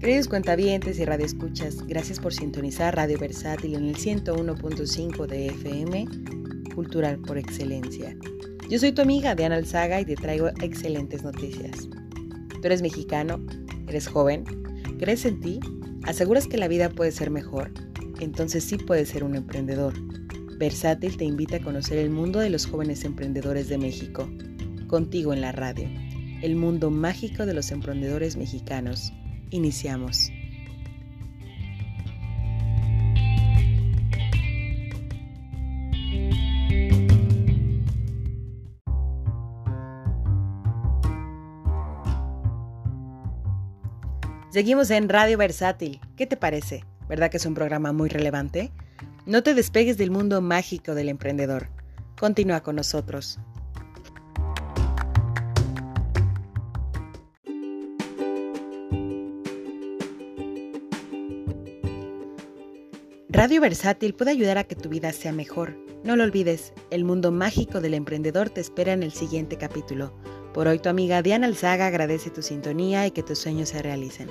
Queridos cuentavientes y radioescuchas, gracias por sintonizar Radio Versátil en el 101.5 de FM, Cultural por Excelencia. Yo soy tu amiga Diana Alzaga y te traigo excelentes noticias. Tú eres mexicano, eres joven, crees en ti, aseguras que la vida puede ser mejor, entonces sí puedes ser un emprendedor. Versátil te invita a conocer el mundo de los jóvenes emprendedores de México. Contigo en la radio, el mundo mágico de los emprendedores mexicanos Iniciamos. Seguimos en Radio Versátil. ¿Qué te parece? ¿Verdad que es un programa muy relevante? No te despegues del mundo mágico del emprendedor. Continúa con nosotros. Radio Versátil puede ayudar a que tu vida sea mejor. No lo olvides, el mundo mágico del emprendedor te espera en el siguiente capítulo. Por hoy tu amiga Diana Alzaga agradece tu sintonía y que tus sueños se realicen.